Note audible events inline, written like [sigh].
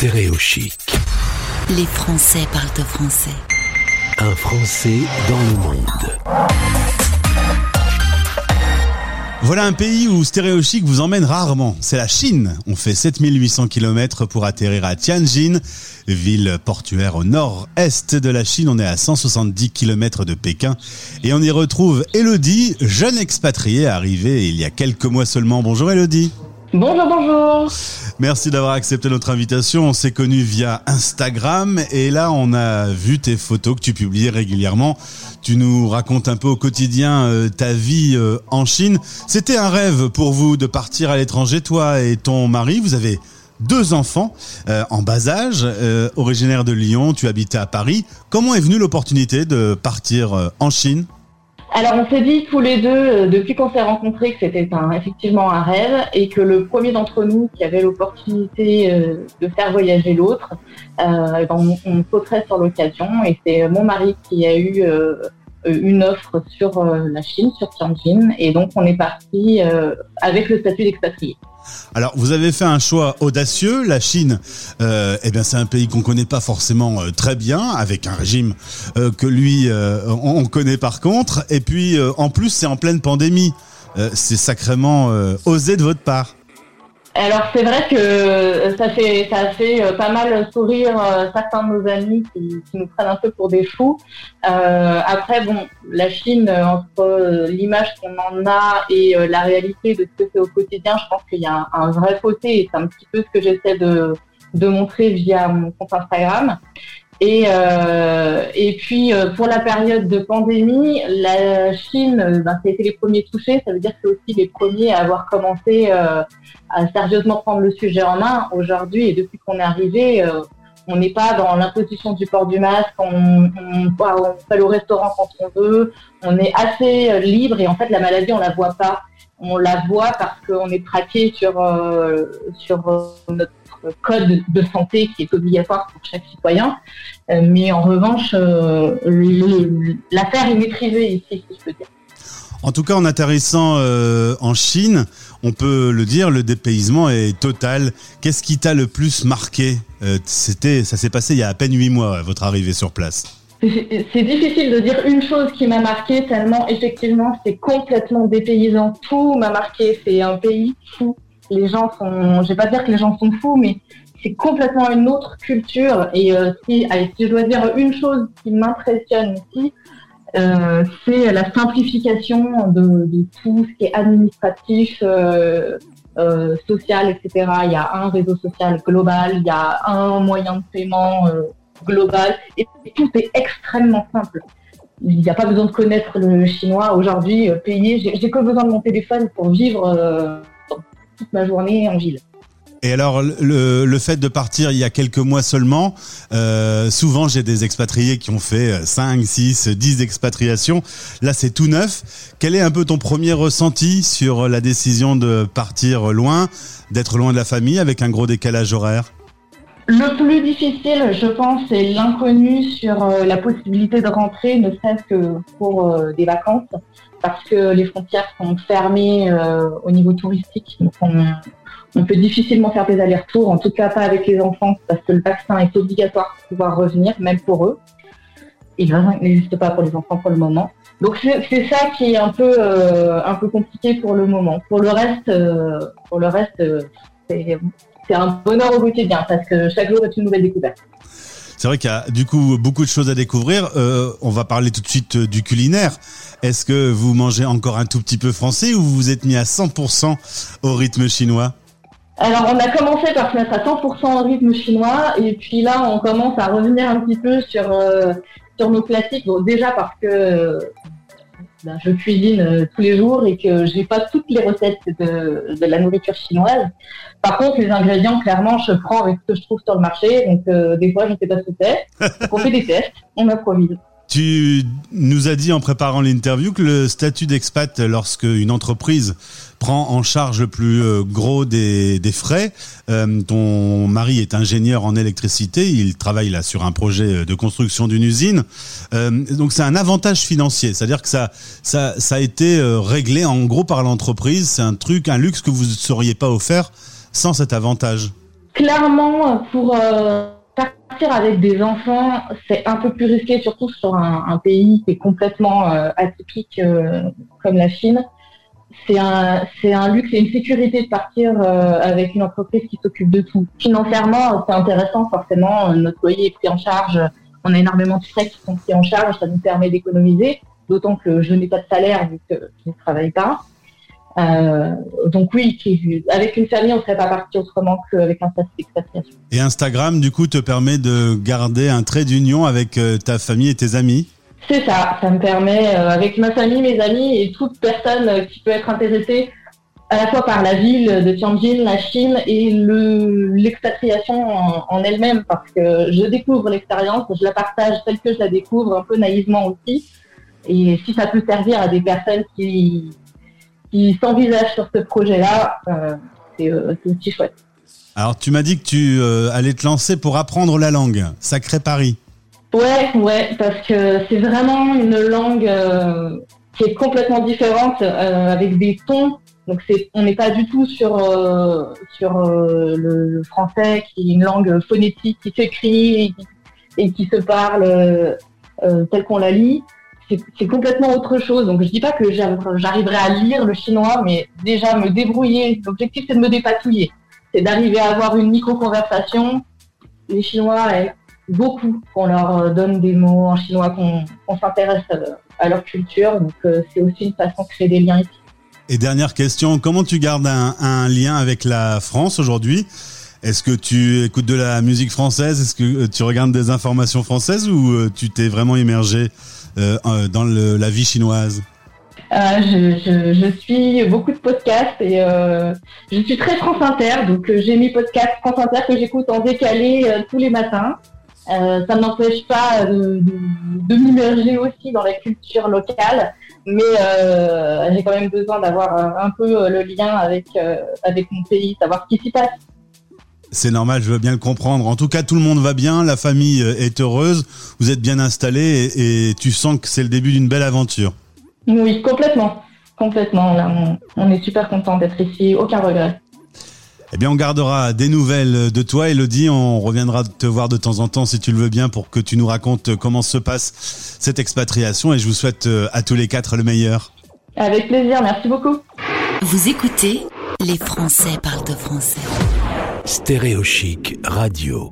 Stéréochic. Les Français parlent au français. Un Français dans le monde. Voilà un pays où Stéréochic vous emmène rarement. C'est la Chine. On fait 7800 km pour atterrir à Tianjin, ville portuaire au nord-est de la Chine. On est à 170 km de Pékin. Et on y retrouve Elodie, jeune expatriée arrivée il y a quelques mois seulement. Bonjour Elodie. Bonjour, bonjour. Merci d'avoir accepté notre invitation. On s'est connus via Instagram et là on a vu tes photos que tu publies régulièrement. Tu nous racontes un peu au quotidien euh, ta vie euh, en Chine. C'était un rêve pour vous de partir à l'étranger, toi et ton mari. Vous avez deux enfants euh, en bas âge, originaire de Lyon. Tu habitais à Paris. Comment est venue l'opportunité de partir en Chine? Alors on s'est dit tous les deux, euh, depuis qu'on s'est rencontrés, que c'était effectivement un rêve et que le premier d'entre nous qui avait l'opportunité euh, de faire voyager l'autre, euh, ben, on, sauterait sur l'occasion. Et c'est mon mari qui a eu une offre sur la Chine, sur Tianjin. Et donc on est parti avec le statut d'expatrié. Alors, vous avez fait un choix audacieux. La Chine, euh, eh bien, c'est un pays qu'on connaît pas forcément euh, très bien, avec un régime euh, que lui, on, connaît par contre. Et puis, en plus, c'est en pleine pandémie. c'est sacrément osé de votre part. Alors c'est vrai que ça fait ça fait euh, pas mal sourire euh, certains de nos amis qui, nous prennent un peu pour des fous. Euh, après bon, la Chine entre l'image qu'on en a et la réalité de ce que c'est au quotidien, je pense qu'il y a un, vrai fossé et c'est un petit peu ce que j'essaie de de montrer via mon compte Instagram. Et, euh, et puis euh, pour la période de pandémie, la Chine, euh, ben, ça a été les premiers touchés. Ça veut dire que c'est aussi les premiers à avoir commencé euh, à sérieusement prendre le sujet en main. Aujourd'hui, et depuis qu'on est arrivé, euh, on n'est pas dans l'imposition du port du masque. On, on, on peut aller au restaurant quand on veut. On est assez libre et en fait la maladie on la voit pas. On la voit parce qu'on est traqué sur sur notre code de santé qui est obligatoire pour chaque citoyen. Euh, mais en revanche, euh, l'affaire est maîtrisée ici, si je peux dire. En tout cas, en atterrissant euh, en Chine, on peut le dire, le dépaysement est total. Qu'est-ce qui t'a le plus marqué C'était, ça s'est passé il y a à peine huit mois, votre arrivée sur place. C'est difficile de dire une chose qui m'a marqué tellement effectivement c'est complètement dépaysant. Tout m'a marqué. C'est un pays fou les gens sont, je vais pas dire que les gens sont fous, mais c'est complètement une autre culture. Et euh, si, je dois dire une chose qui m'impressionne ici, euh, c'est la simplification de, tout ce qui est administratif, euh, euh, social, etc. Il y a un réseau social global, il y a un moyen de paiement global, et tout est extrêmement simple. Il n'y a pas besoin de connaître le chinois aujourd'hui. Payer, j'ai que besoin de mon téléphone pour vivre ma journée en ville. Et alors, le, le, fait de partir il y a quelques mois seulement, euh, souvent j'ai des expatriés qui ont fait 5, 6, 10 expatriations. Là, c'est tout neuf. Quel est un peu ton premier ressenti sur la décision de partir loin, d'être loin de la famille avec un gros décalage horaire? Le plus difficile, je pense, c'est l'inconnu sur euh, la possibilité de rentrer, ne serait-ce que pour euh, des vacances, parce que les frontières sont fermées euh, au niveau touristique. Donc on, peut difficilement faire des allers-retours, en tout cas pas avec les enfants, parce que le vaccin est obligatoire pour pouvoir revenir, même pour eux. Et le vaccin n'existe pas pour les enfants pour le moment. Donc c'est ça qui est un peu un peu compliqué pour le moment. Pour le reste, pour le reste, c'est c'est un bonheur au quotidien parce que chaque jour est une nouvelle découverte. C'est vrai qu'il y a du coup beaucoup de choses à découvrir. Euh, on va parler tout de suite euh, du culinaire. Est-ce que vous mangez encore un tout petit peu français ou vous vous êtes mis à 100% au rythme chinois? Alors, on a commencé par se mettre à 100% au rythme chinois, et puis là, on commence à revenir un petit peu sur, euh, sur nos classiques. Bon, déjà parce que ben, je cuisine euh, tous les jours et que j'ai pas toutes les recettes de, de, la nourriture chinoise. Par contre, les ingrédients, clairement, je prends avec ce que je trouve sur le marché. Donc, euh, des fois, je ne sais pas ce que c'est. [laughs] on fait des tests, on improvise. Tu nous as dit en préparant l'interview que le statut d'expat, lorsque une entreprise prend en charge le plus euh, gros des, des frais, euh, ton mari est ingénieur en électricité, il travaille là sur un projet de construction d'une usine, euh, donc c'est un avantage financier, c'est-à-dire que ça, ça, ça a été réglé en gros par l'entreprise, c'est un truc, un luxe que vous ne seriez pas offert sans cet avantage. clairement, pour partir avec des enfants, c'est un peu plus risqué, surtout sur un, pays qui est complètement atypique comme la Chine c'est un, un luxe et une sécurité de partir euh, avec une entreprise qui s'occupe de tout. Financièrement, c'est intéressant forcément. Notre loyer est pris en charge. On a énormément de frais qui sont pris en charge. Ça nous permet d'économiser. D'autant que je n'ai pas de salaire vu que je ne travaille pas. Euh, donc oui, avec une famille, on ne serait pas parti autrement qu'avec un statut d'expatriation. Et Instagram, du coup, te permet de garder un trait d'union avec euh, ta famille et tes amis? C'est ça, ça me permet, euh, avec ma famille, mes amis et toute personne euh, qui peut être intéressée à la fois par la ville de Tianjin, la Chine et l'expatriation en, elle-même, parce que je découvre l'expérience, je la partage telle que je la découvre, un peu naïvement aussi. Et si ça peut servir à des personnes qui, qui s'envisagent sur ce projet-là, euh, c'est aussi chouette. Alors, tu m'as dit que tu allais te lancer pour apprendre la langue. Sacré Paris. Ouais, ouais, parce que c'est vraiment une langue euh, qui est complètement différente euh, avec des tons. Donc c'est, on n'est pas du tout sur euh, sur le, français qui est une langue phonétique qui s'écrit et, qui, se parle tel qu'on la lit. C'est, complètement autre chose. Donc je dis pas que j'arriverai à lire le chinois, mais déjà me débrouiller. L'objectif c'est de me dépatouiller, c'est d'arriver à avoir une micro conversation. Les Chinois, beaucoup qu'on leur euh, donne des mots en chinois, qu'on s'intéresse à, leur culture. Donc euh, c'est aussi une façon de créer des liens. Et dernière question, comment tu gardes un, lien avec la France aujourd'hui? Est-ce que tu écoutes de la musique française? Est-ce que euh, tu regardes des informations françaises ou tu t'es vraiment immergé dans la vie chinoise? Je, suis beaucoup de podcasts et je suis très France Inter, donc j'ai mis podcasts France Inter que j'écoute en décalé tous les matins. Euh, ça ne m'empêche pas de, m'immerger aussi dans la culture locale, mais euh, j'ai quand même besoin d'avoir un peu le lien avec, euh, avec mon pays, savoir ce qui s'y passe. C'est normal, je veux bien le comprendre. En tout cas, tout le monde va bien, la famille est heureuse, vous êtes bien installés et, tu sens que c'est le début d'une belle aventure. Oui, complètement. Complètement. on, on est super content d'être ici, aucun regret. Eh bien, on gardera des nouvelles de toi, Elodie. On reviendra te voir de temps en temps, si tu le veux bien, pour que tu nous racontes comment se passe cette expatriation. Et je vous souhaite euh, à tous les quatre le meilleur. Avec plaisir, merci beaucoup. Vous écoutez Les Français parlent de français. Stéréo Radio.